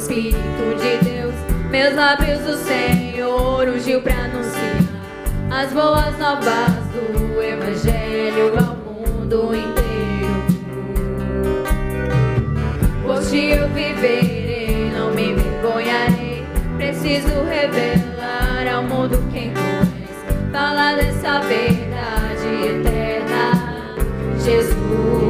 Espírito de Deus. Meus lábios o Senhor ungiu para anunciar as boas novas do Evangelho ao mundo inteiro. Hoje eu viverei, não me envergonharei. Preciso revelar ao mundo quem tu és. Fala dessa verdade eterna, Jesus.